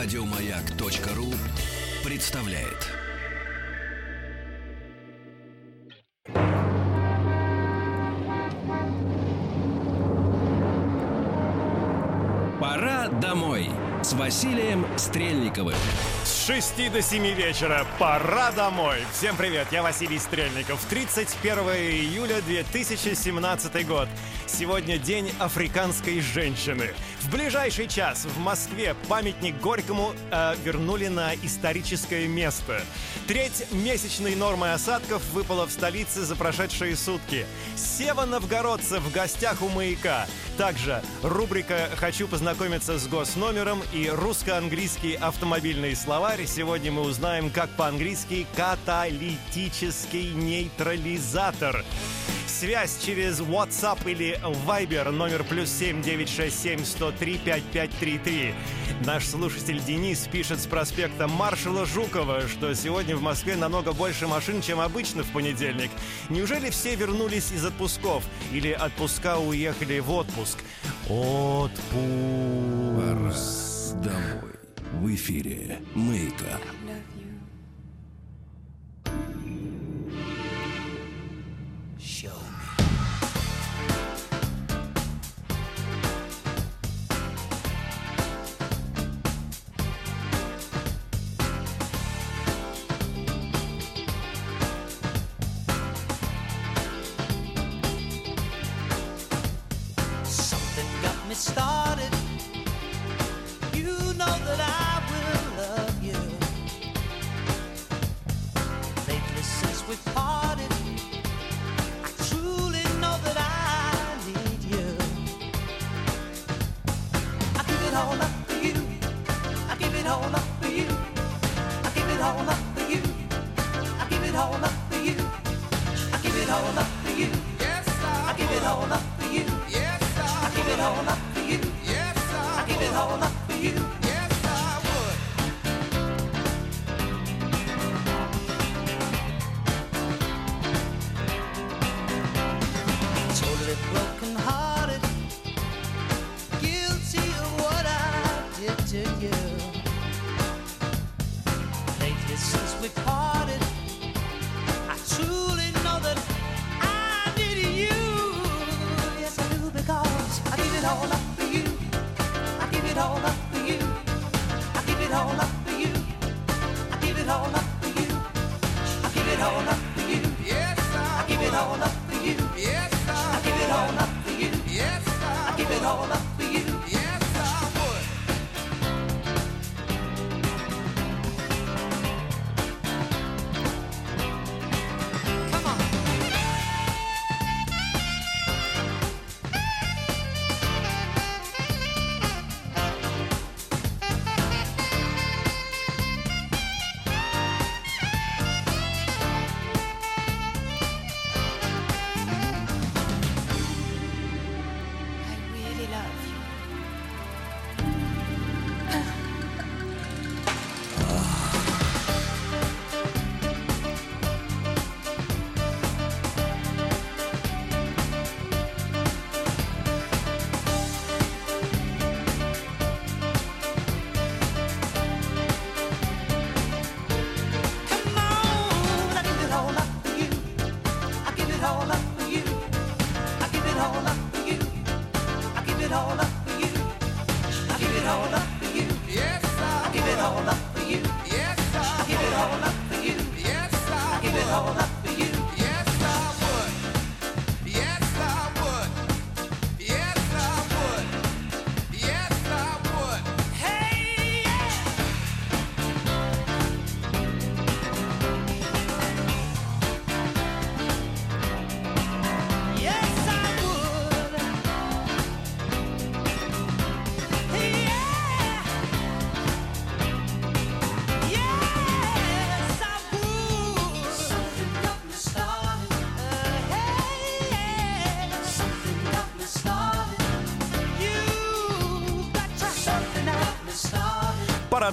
Радиомаяк.ру представляет. Пора домой с Василием Стрельниковым с 6 до 7 вечера. Пора домой. Всем привет, я Василий Стрельников. 31 июля 2017 год. Сегодня день африканской женщины. В ближайший час в Москве памятник Горькому э, вернули на историческое место. Треть месячной нормы осадков выпала в столице за прошедшие сутки. Сева Новгородцев в гостях у «Маяка». Также рубрика «Хочу познакомиться с госномером» и русско-английский автомобильный слова словарь. Сегодня мы узнаем, как по-английски «каталитический нейтрализатор». Связь через WhatsApp или Viber, номер плюс 967 103 5533. Наш слушатель Денис пишет с проспекта Маршала Жукова, что сегодня в Москве намного больше машин, чем обычно в понедельник. Неужели все вернулись из отпусков? Или отпуска уехали в отпуск? Отпуск. Пора домой. В эфире «Мейкап».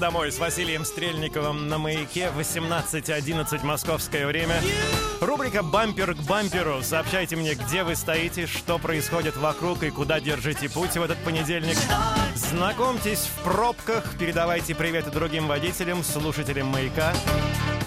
Домой с Василием Стрельниковым на маяке 18.11 московское время. Рубрика «Бампер к бамперу». Сообщайте мне, где вы стоите, что происходит вокруг и куда держите путь в этот понедельник. Знакомьтесь в пробках, передавайте приветы другим водителям, слушателям «Маяка».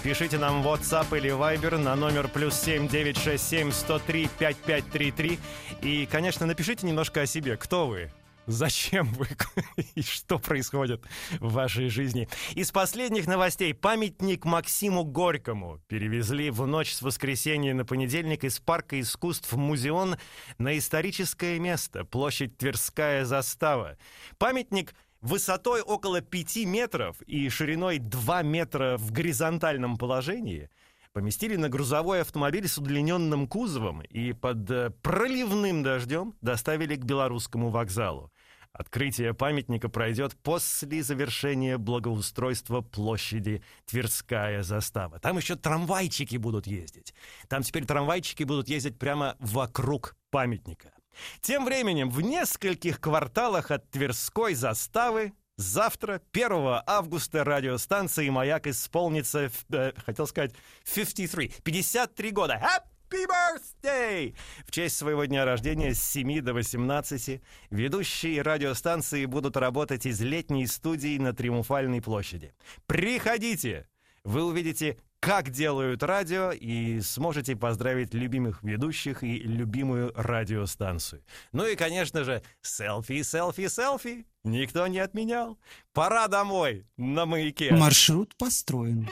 Пишите нам в WhatsApp или Viber на номер плюс 7967 103 5533. И, конечно, напишите немножко о себе. Кто вы? Зачем вы и что происходит в вашей жизни? Из последних новостей памятник Максиму Горькому перевезли в ночь с воскресенья на понедельник из парка искусств Музеон на историческое место, площадь Тверская застава. Памятник высотой около 5 метров и шириной 2 метра в горизонтальном положении поместили на грузовой автомобиль с удлиненным кузовом и под э, проливным дождем доставили к белорусскому вокзалу. Открытие памятника пройдет после завершения благоустройства площади Тверская застава. Там еще трамвайчики будут ездить. Там теперь трамвайчики будут ездить прямо вокруг памятника. Тем временем в нескольких кварталах от Тверской заставы Завтра, 1 августа, радиостанции «Маяк» исполнится, э, хотел сказать, 53, 53 года. Happy birthday! В честь своего дня рождения с 7 до 18 ведущие радиостанции будут работать из летней студии на Триумфальной площади. Приходите! Вы увидите как делают радио и сможете поздравить любимых ведущих и любимую радиостанцию. Ну и, конечно же, селфи, селфи, селфи. Никто не отменял. Пора домой на маяке. Маршрут построен.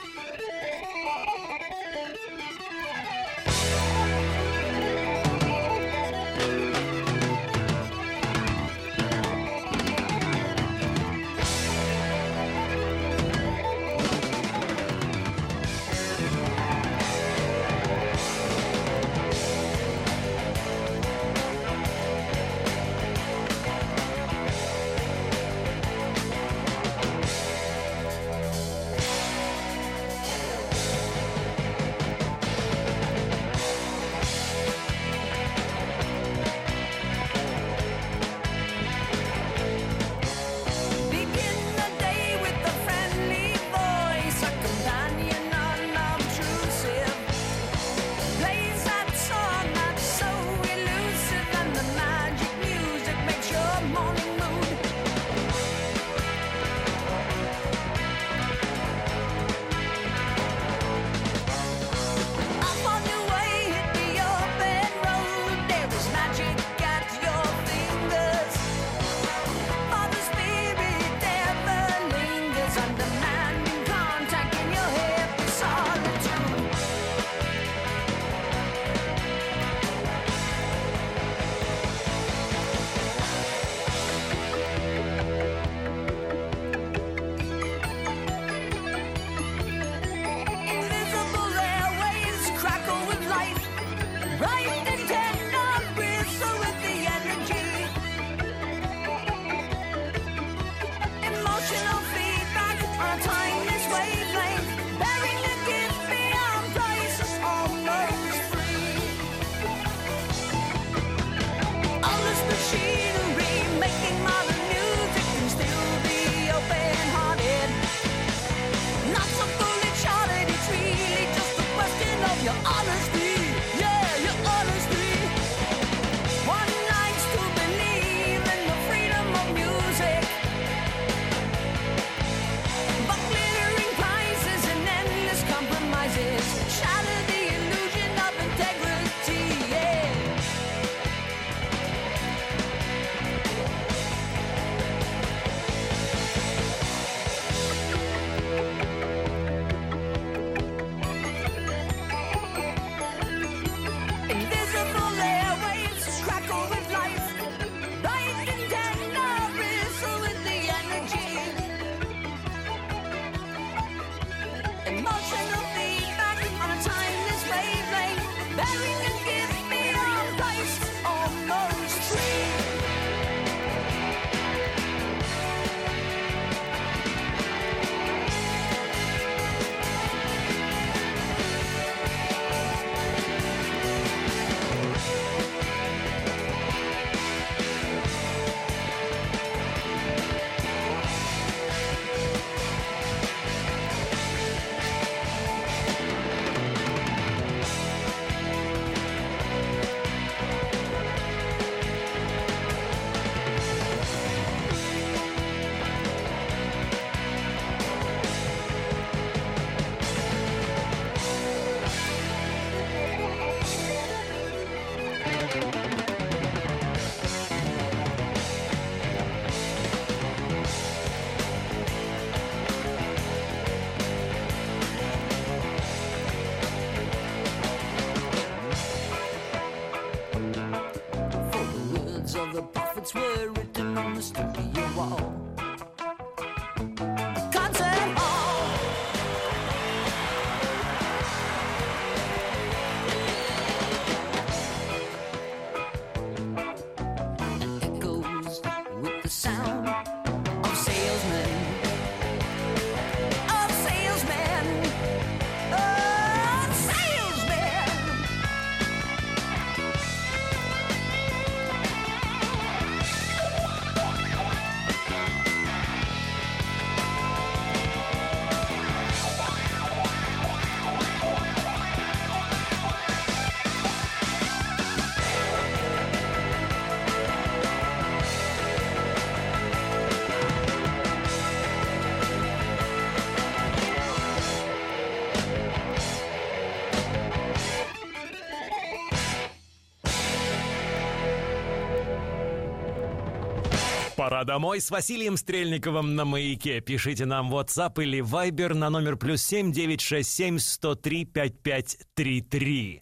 Пора домой с Василием Стрельниковым на маяке. Пишите нам WhatsApp или Viber на номер плюс семь девять шесть семь сто три пять пять три три.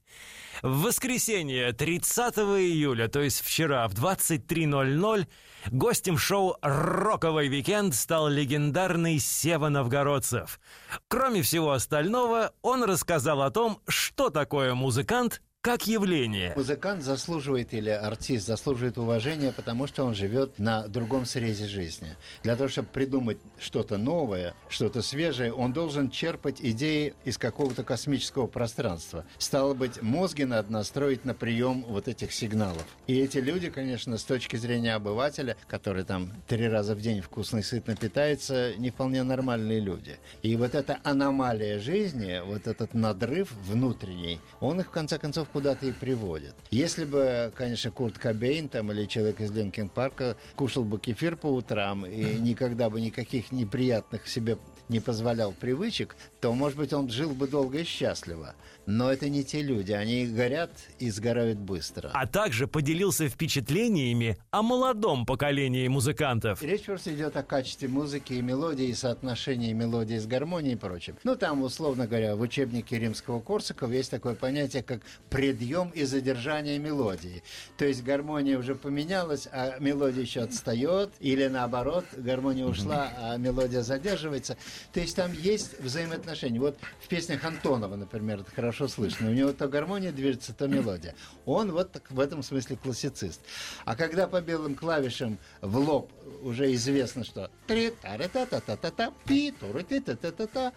В воскресенье, 30 июля, то есть вчера в 23.00, гостем шоу «Роковый викенд» стал легендарный Сева Новгородцев. Кроме всего остального, он рассказал о том, что такое музыкант как явление. Музыкант заслуживает или артист заслуживает уважения, потому что он живет на другом срезе жизни. Для того, чтобы придумать что-то новое, что-то свежее, он должен черпать идеи из какого-то космического пространства. Стало быть, мозги надо настроить на прием вот этих сигналов. И эти люди, конечно, с точки зрения обывателя, который там три раза в день вкусно и сытно питается, не вполне нормальные люди. И вот эта аномалия жизни, вот этот надрыв внутренний, он их, в конце концов, куда-то и приводит. Если бы, конечно, Курт Кобейн там, или человек из Линкен Парка кушал бы кефир по утрам и никогда бы никаких неприятных себе не позволял привычек, то, может быть, он жил бы долго и счастливо. Но это не те люди. Они горят и сгорают быстро. А также поделился впечатлениями о молодом поколении музыкантов. Речь просто идет о качестве музыки и мелодии, и соотношении мелодии с гармонией и прочим. Ну, там, условно говоря, в учебнике римского Корсакова есть такое понятие, как предъем и задержание мелодии. То есть гармония уже поменялась, а мелодия еще отстает, или наоборот, гармония ушла, а мелодия задерживается. То есть там есть взаимоотношения. Вот в песнях Антонова, например, это хорошо слышно. У него то гармония движется, то мелодия. Он вот так в этом смысле классицист. А когда по белым клавишам в лоб уже известно, что три та та та та та та пи туры та та та та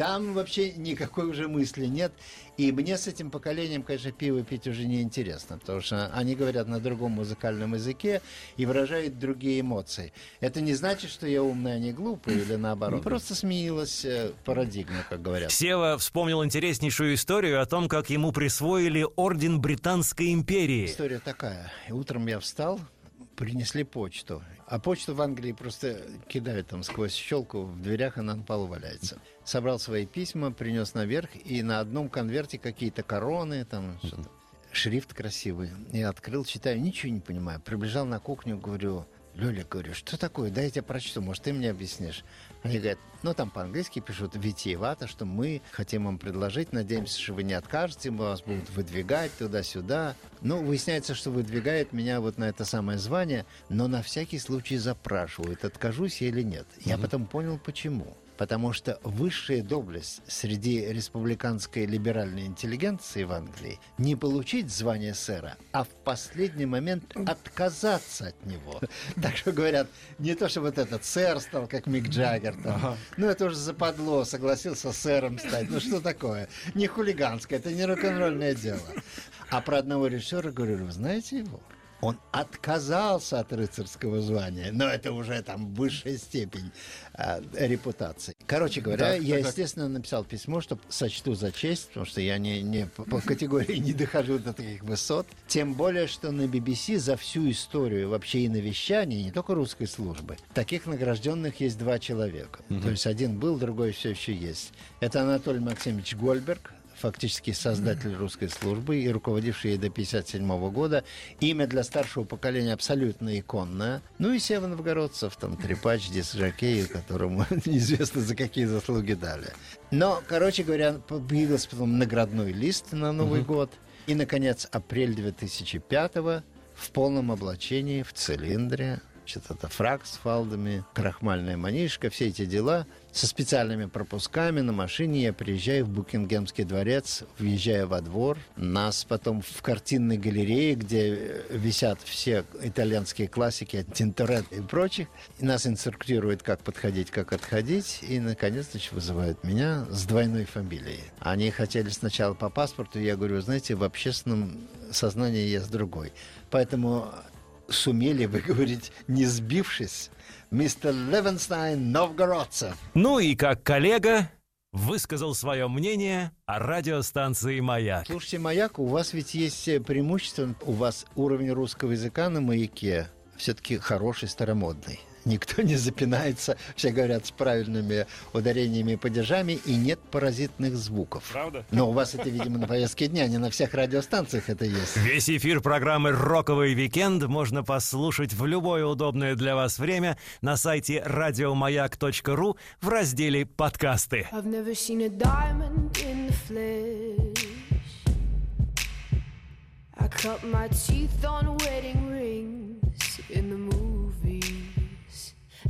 там вообще никакой уже мысли нет. И мне с этим поколением, конечно, пиво пить уже не интересно, потому что они говорят на другом музыкальном языке и выражают другие эмоции. Это не значит, что я умный, а не глупый, или наоборот. Просто сменилась э, парадигма, как говорят. Сева вспомнил интереснейшую историю о том, как ему присвоили орден Британской империи. История такая. Утром я встал, принесли почту. А почту в Англии просто кидают там сквозь щелку в дверях, она на полу валяется. Собрал свои письма, принес наверх, и на одном конверте какие-то короны, там что-то. Шрифт красивый. Я открыл, читаю, ничего не понимаю. Приближал на кухню, говорю, Лёля, говорю, что такое? Дай я тебе прочту, может, ты мне объяснишь. Они говорят, ну, там по-английски пишут витиевато, что мы хотим вам предложить, надеемся, что вы не откажете, мы вас будут выдвигать туда-сюда. Ну, выясняется, что выдвигает меня вот на это самое звание, но на всякий случай запрашивают, откажусь я или нет. Я потом понял, почему. Потому что высшая доблесть среди республиканской либеральной интеллигенции в Англии не получить звание сэра, а в последний момент отказаться от него. Так что говорят, не то, что вот этот сэр стал, как Мик Джаггер, там. ну это уже западло, согласился сэром стать. Ну что такое? Не хулиганское, это не рок-н-ролльное дело. А про одного режиссера говорю, вы знаете его? Он отказался от рыцарского звания, но это уже там высшая степень а, репутации. Короче говоря, Так, я, так, естественно, написал письмо, что сочту за честь, потому что я не, не по, по категории не дохожу до таких высот. Тем более, что на BBC за всю историю вообще и навещания, не только русской службы, таких награжденных есть два человека. То есть один был, другой все еще есть. Это Анатолий Максимович Гольберг, фактически создатель русской службы и руководивший ей до 1957 года. Имя для старшего поколения абсолютно иконное. Ну и Сева Новгородцев, там трепач, дисжокей, которому неизвестно за какие заслуги дали. Но, короче говоря, появился потом наградной лист на Новый год. И, наконец, апрель 2005 в в полном облачении, в цилиндре, значит, это фраг с фалдами, крахмальная манишка, все эти дела. Со специальными пропусками на машине я приезжаю в Букингемский дворец, въезжаю во двор. Нас потом в картинной галерее, где висят все итальянские классики, Тинторет и прочих. И нас инструктируют, как подходить, как отходить. И, наконец, значит, вызывают меня с двойной фамилией. Они хотели сначала по паспорту. Я говорю, знаете, в общественном сознании я с другой. Поэтому сумели выговорить, не сбившись, мистер Левенстайн Новгородцев. Ну и как коллега высказал свое мнение о радиостанции «Маяк». Слушайте, «Маяк», у вас ведь есть э, преимущество, у вас уровень русского языка на «Маяке» все-таки хороший, старомодный. Никто не запинается, все говорят с правильными ударениями и падежами, и нет паразитных звуков. Правда? Но у вас это, видимо, на повестке дня, не на всех радиостанциях это есть. Весь эфир программы «Роковый викенд» можно послушать в любое удобное для вас время на сайте радиомаяк.ру в разделе «Подкасты». I've never seen a diamond in the flesh. I cut my teeth on wedding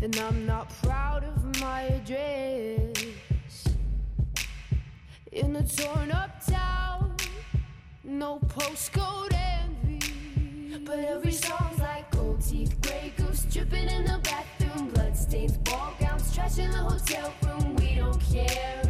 And I'm not proud of my address. In a torn up town, no postcode envy. But every song's like gold teeth, gray goose dripping in the bathroom, bloodstains, ball gowns, trash in the hotel room. We don't care.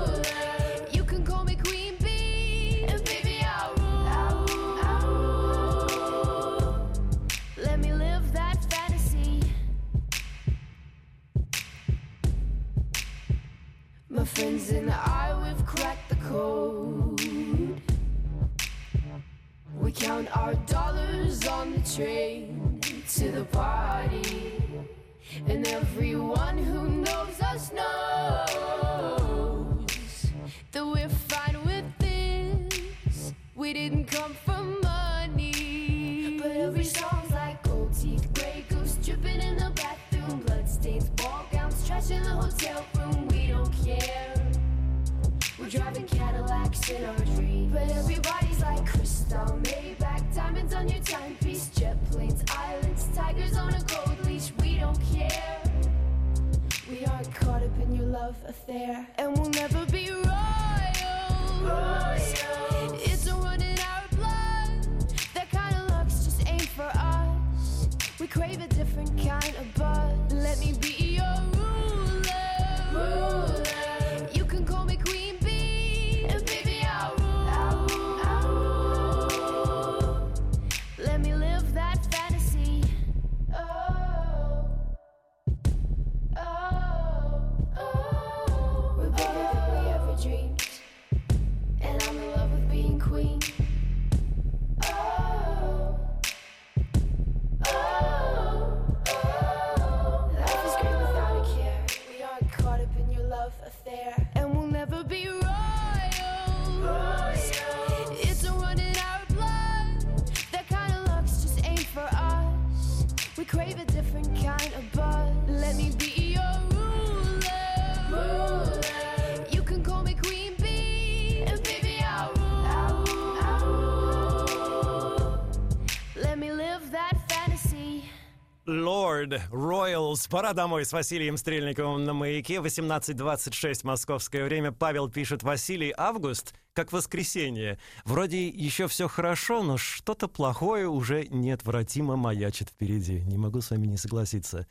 Пора домой с Василием Стрельниковым на маяке. 18.26 московское время. Павел пишет Василий Август, как воскресенье. Вроде еще все хорошо, но что-то плохое уже неотвратимо маячит впереди. Не могу с вами не согласиться.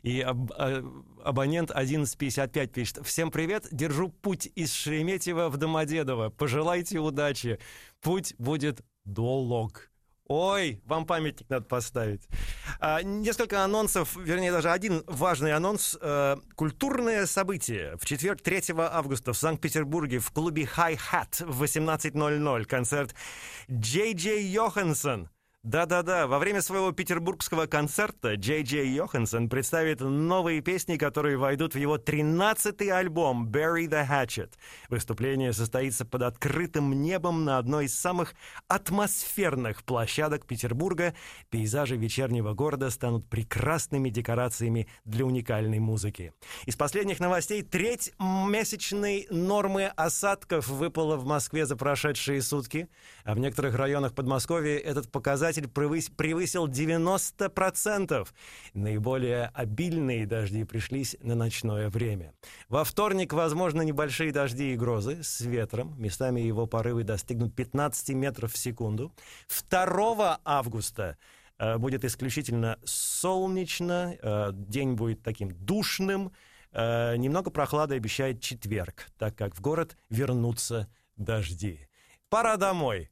И аб- а- абонент 1155 пишет. Всем привет. Держу путь из Шереметьево в Домодедово. Пожелайте удачи. Путь будет долог. Ой, вам памятник надо поставить. А, несколько анонсов, вернее, даже один важный анонс. Э, культурное событие. В четверг, 3 августа в Санкт-Петербурге в клубе Hi Hat в 18.00 концерт Джей Джей Йоханссон. Да-да-да, во время своего петербургского концерта Джей Джей Йоханссон представит новые песни, которые войдут в его 13-й альбом «Bury the Hatchet». Выступление состоится под открытым небом на одной из самых атмосферных площадок Петербурга. Пейзажи вечернего города станут прекрасными декорациями для уникальной музыки. Из последних новостей треть месячной нормы осадков выпала в Москве за прошедшие сутки, а в некоторых районах Подмосковья этот показатель превыс- превысил 90%. Наиболее обильные дожди пришлись на ночное время. Во вторник возможны небольшие дожди и грозы с ветром. Местами его порывы достигнут 15 метров в секунду. 2 августа э, будет исключительно солнечно, э, день будет таким душным, э, немного прохлады обещает четверг, так как в город вернутся дожди. Пора домой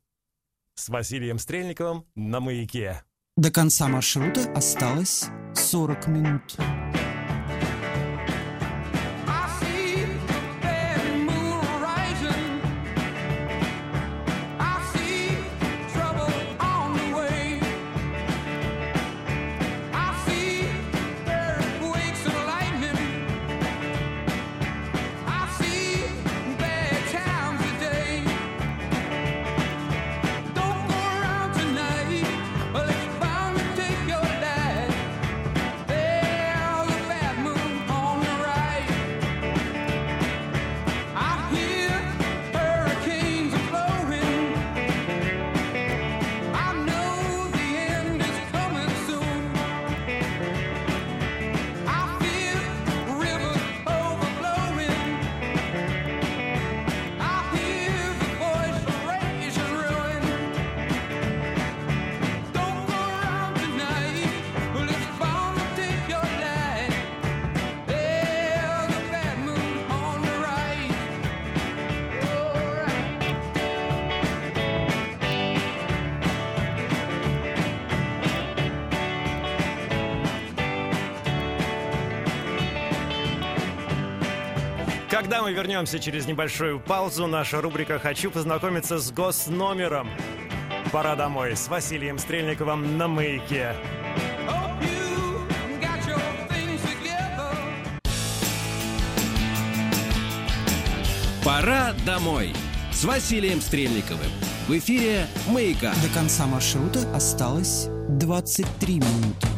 с Василием Стрельниковым на маяке. До конца маршрута осталось 40 минут. Когда мы вернемся через небольшую паузу, наша рубрика «Хочу познакомиться с госномером». Пора домой с Василием Стрельниковым на маяке. Пора домой с Василием Стрельниковым. В эфире «Маяка». До конца маршрута осталось 23 минуты.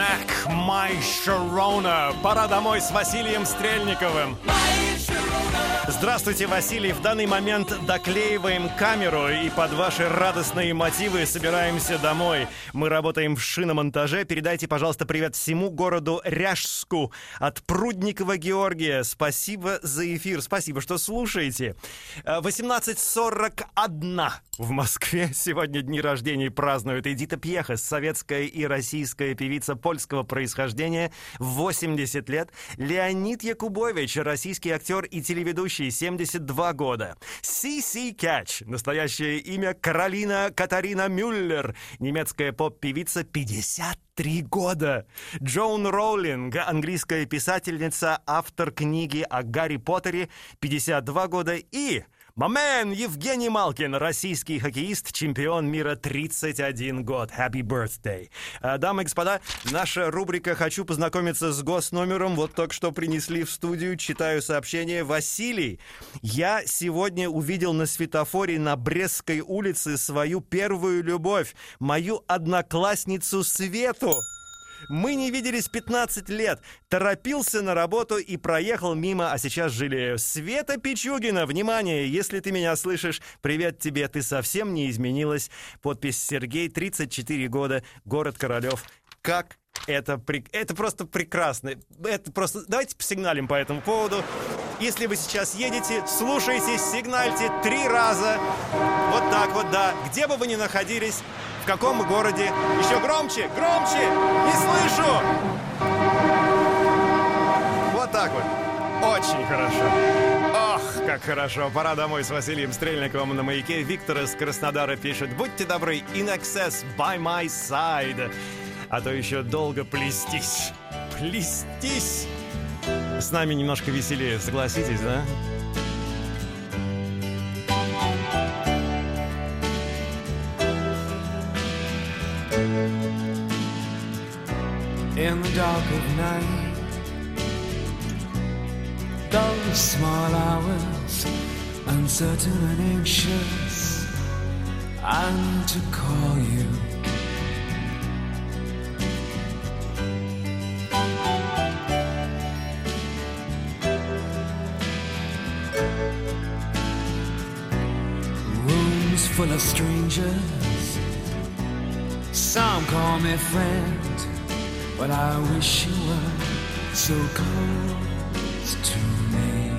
Neck My Sharona. Пора домой с Василием Стрельниковым. Здравствуйте, Василий. В данный момент доклеиваем камеру и под ваши радостные мотивы собираемся домой. Мы работаем в шиномонтаже. Передайте, пожалуйста, привет всему городу Ряжску от Прудникова Георгия. Спасибо за эфир. Спасибо, что слушаете. Э, 18.41 в Москве. Сегодня дни рождения празднуют Эдита Пьеха, советская и российская певица польского происхождения, 80 лет. Леонид Якубович, российский актер и телеведущий, 72 года. Си-Си Кэтч, настоящее имя Каролина Катарина Мюллер, немецкая поп-певица, 53 года. Джоун Роулинг, английская писательница, автор книги о Гарри Поттере, 52 года. И Мамен Евгений Малкин, российский хоккеист, чемпион мира 31 год. Happy birthday. А, Дамы и господа, наша рубрика «Хочу познакомиться с госномером». Вот только что принесли в студию, читаю сообщение. Василий, я сегодня увидел на светофоре на Брестской улице свою первую любовь, мою одноклассницу Свету. Мы не виделись 15 лет. Торопился на работу и проехал мимо, а сейчас жалею. Света Пичугина, внимание, если ты меня слышишь, привет тебе, ты совсем не изменилась. Подпись Сергей, 34 года, город Королев. Как это, прек- это просто прекрасно. Это просто... Давайте посигналим по этому поводу. Если вы сейчас едете, слушайте, сигнальте три раза. Вот так вот, да. Где бы вы ни находились, в каком городе. Еще громче, громче! Не слышу! Вот так вот. Очень хорошо. Ох, как хорошо. Пора домой с Василием Стрельниковым на маяке. Виктор из Краснодара пишет. Будьте добры, in excess by my side. А то еще долго плестись. Плестись. С нами немножко веселее, согласитесь, да? Dark of night. Those small hours, uncertain and anxious, need to call you. Rooms full of strangers, some call me friend. But I wish you were so close to me.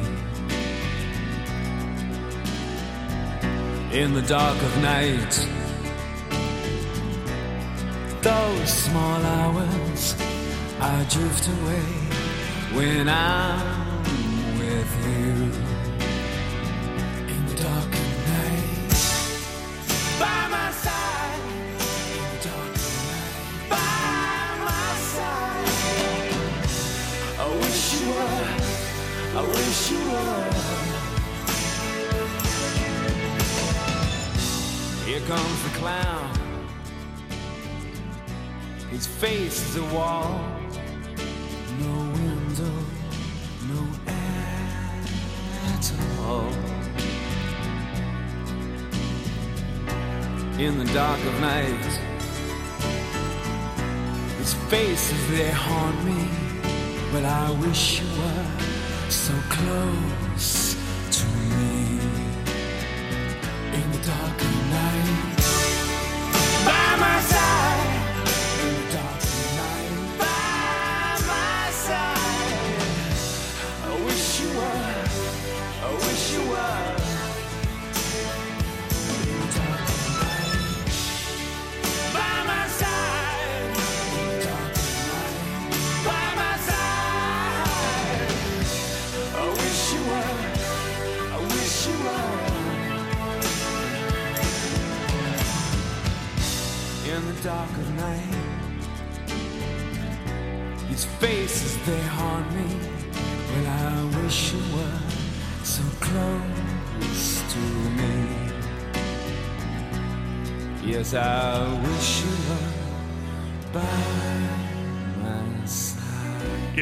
In the dark of night, those small hours, I drift away when I'm Here comes the clown. His face is a wall. No window, no air at all. In the dark of night, his faces they haunt me, but I wish you were so close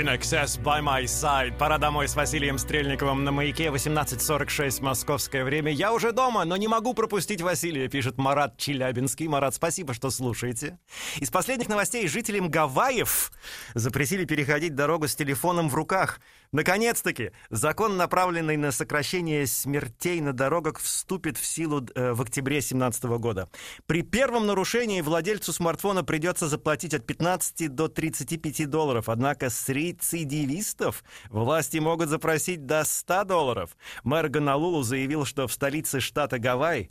Excess by my side. Пора домой с Василием Стрельниковым на маяке. 18.46 московское время. Я уже дома, но не могу пропустить Василия, пишет Марат Челябинский. Марат, спасибо, что слушаете. Из последних новостей жителям Гавайев запретили переходить дорогу с телефоном в руках. Наконец-таки, закон, направленный на сокращение смертей на дорогах, вступит в силу э, в октябре 2017 года. При первом нарушении владельцу смартфона придется заплатить от 15 до 35 долларов. Однако с рецидивистов власти могут запросить до 100 долларов. Мэр Гонолулу заявил, что в столице штата Гавайи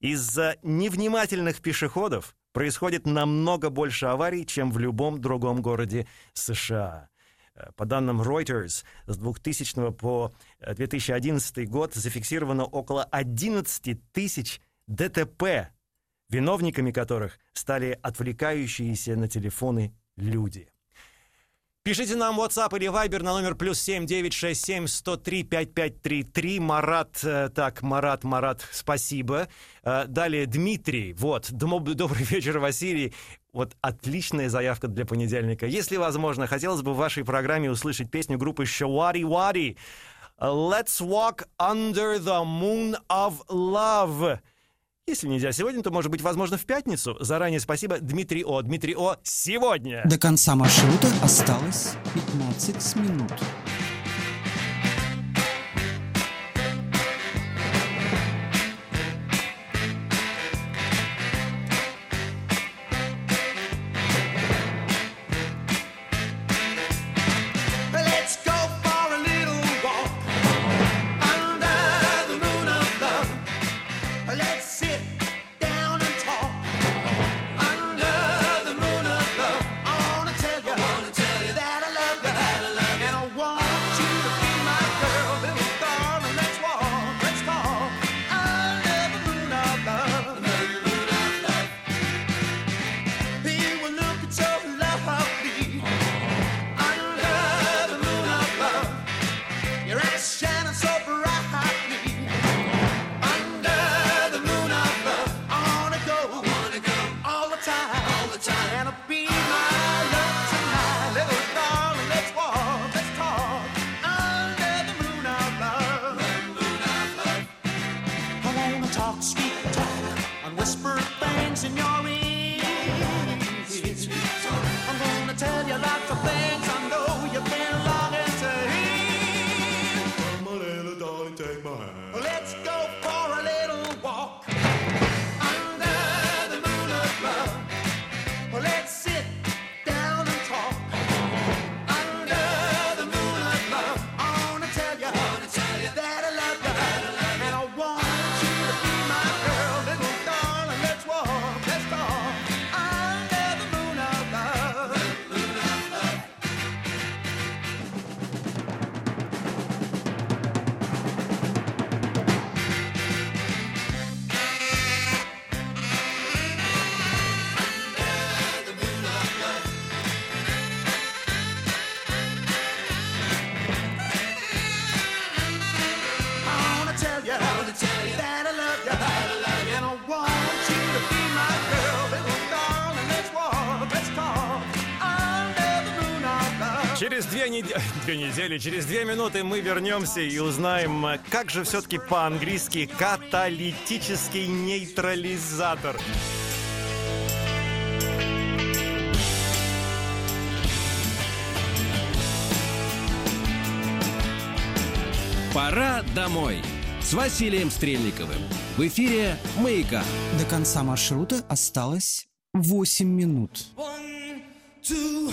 из-за невнимательных пешеходов происходит намного больше аварий, чем в любом другом городе США. Э, По данным Reuters, с 2000 по э, 2011 год зафиксировано около 11 тысяч ДТП, виновниками которых стали отвлекающиеся на телефоны люди. Пишите нам WhatsApp или Viber на номер плюс 7 967 103 5533. Марат, э, так, Марат, Марат, спасибо. Э, Далее Дмитрий, вот, добрый вечер, Василий. Вот отличная заявка для понедельника. Если возможно, хотелось бы в вашей программе услышать песню группы Шавари Вари. Let's walk under the moon of love. Если нельзя сегодня, то, может быть, возможно, в пятницу. Заранее спасибо, Дмитрий О. Дмитрий О. Сегодня. До конца маршрута осталось 15 минут. Через две, нед- две недели, через две минуты мы вернемся и узнаем, как же все-таки по-английски каталитический нейтрализатор. Пора домой с Василием Стрельниковым. В эфире «Маяка». До конца маршрута осталось 8 минут. One, two,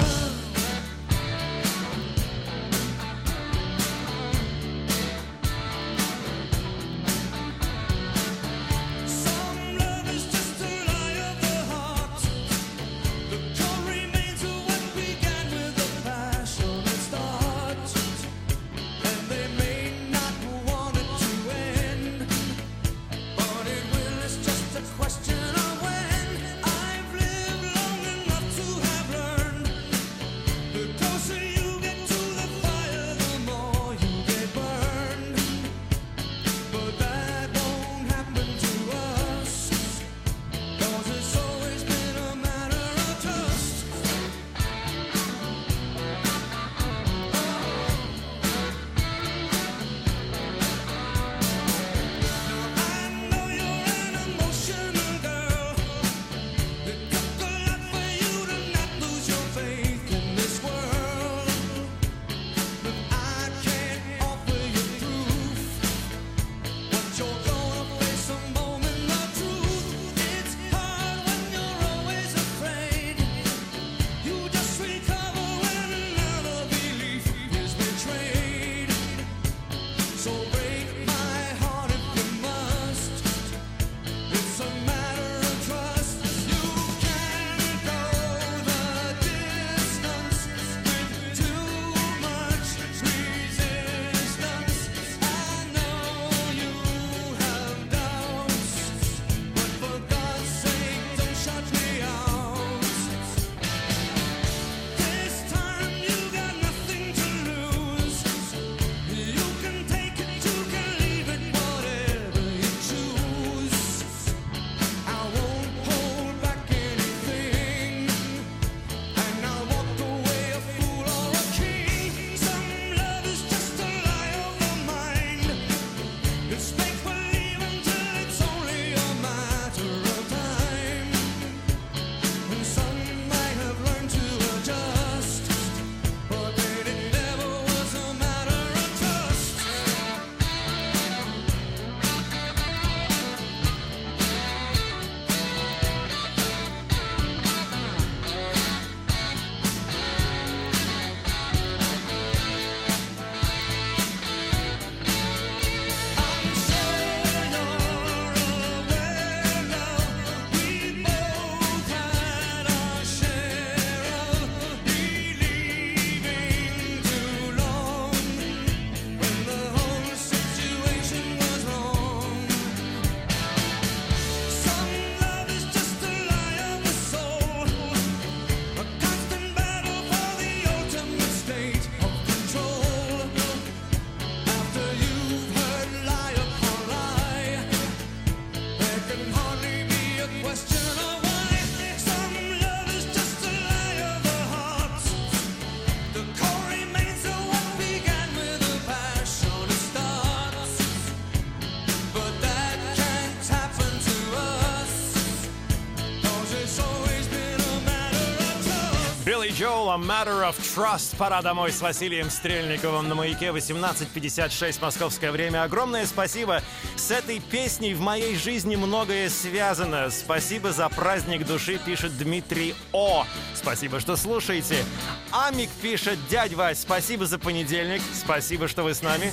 Joel, A Matter of Trust. Пора домой с Василием Стрельниковым на маяке 18.56 московское время. Огромное спасибо. С этой песней в моей жизни многое связано. Спасибо за праздник души, пишет Дмитрий О. Спасибо, что слушаете. Амик пишет, дядь Вась, спасибо за понедельник. Спасибо, что вы с нами.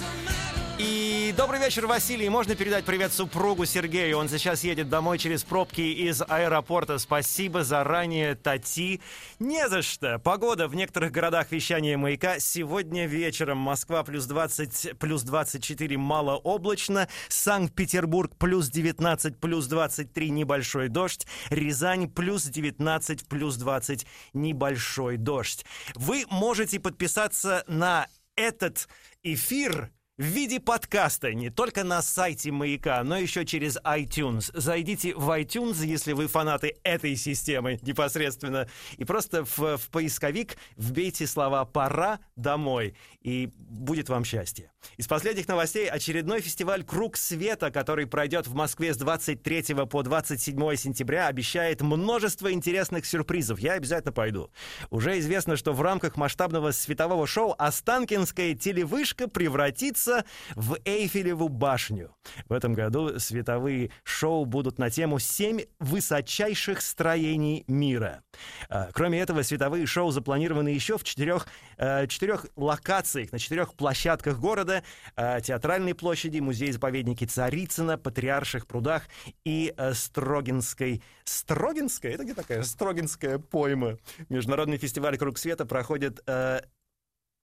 И добрый вечер, Василий. Можно передать привет супругу Сергею. Он сейчас едет домой через пробки из аэропорта. Спасибо заранее, Тати. Не за что. Погода в некоторых городах вещания маяка. Сегодня вечером Москва плюс 20, плюс 24 малооблачно. Санкт-Петербург плюс 19, плюс 23 небольшой дождь. Рязань плюс 19, плюс 20 небольшой дождь. Вы можете подписаться на этот эфир в виде подкаста не только на сайте Маяка, но еще через iTunes. Зайдите в iTunes, если вы фанаты этой системы непосредственно, и просто в, в поисковик вбейте слова «пора домой», и будет вам счастье. Из последних новостей очередной фестиваль «Круг света», который пройдет в Москве с 23 по 27 сентября, обещает множество интересных сюрпризов. Я обязательно пойду. Уже известно, что в рамках масштабного светового шоу Останкинская телевышка превратится в Эйфелеву башню. В этом году световые шоу будут на тему «Семь высочайших строений мира». А, Кроме этого, световые шоу запланированы еще в четырех, э, четырех локациях, на четырех площадках города. э, Театральной площади, музей-заповедники Царицына, Патриарших прудах и э, Строгинской... Строгинская? Это где такая Строгинская пойма? Международный фестиваль «Круг света» проходит э,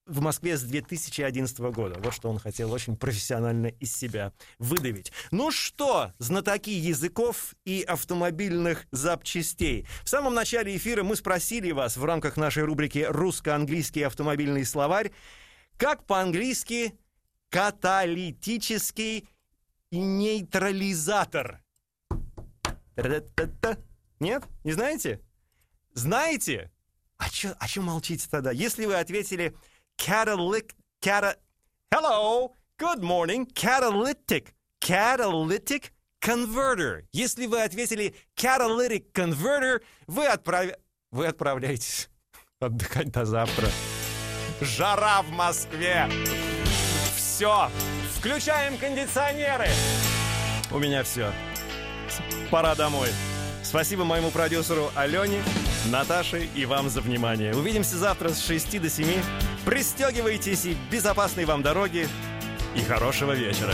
в Москве с 2011 года. Вот что он хотел очень профессионально из себя выдавить. Ну что, знатоки языков и автомобильных запчастей. В самом начале эфира мы спросили вас в рамках нашей рубрики «Русско-английский автомобильный словарь», как по-английски каталитический нейтрализатор. Нет? Не знаете? Знаете? А чё, а чё молчите тогда? Если вы ответили catalytic, cata... Hello, good morning, catalytic, catalytic converter. Если вы ответили catalytic converter, вы, отправ... вы отправляетесь отдыхать до завтра. Жара в Москве. Все. Включаем кондиционеры. У меня все. Пора домой. Спасибо моему продюсеру Алене, Наташе и вам за внимание. Увидимся завтра с 6 до 7. Пристегивайтесь и безопасной вам дороги и хорошего вечера.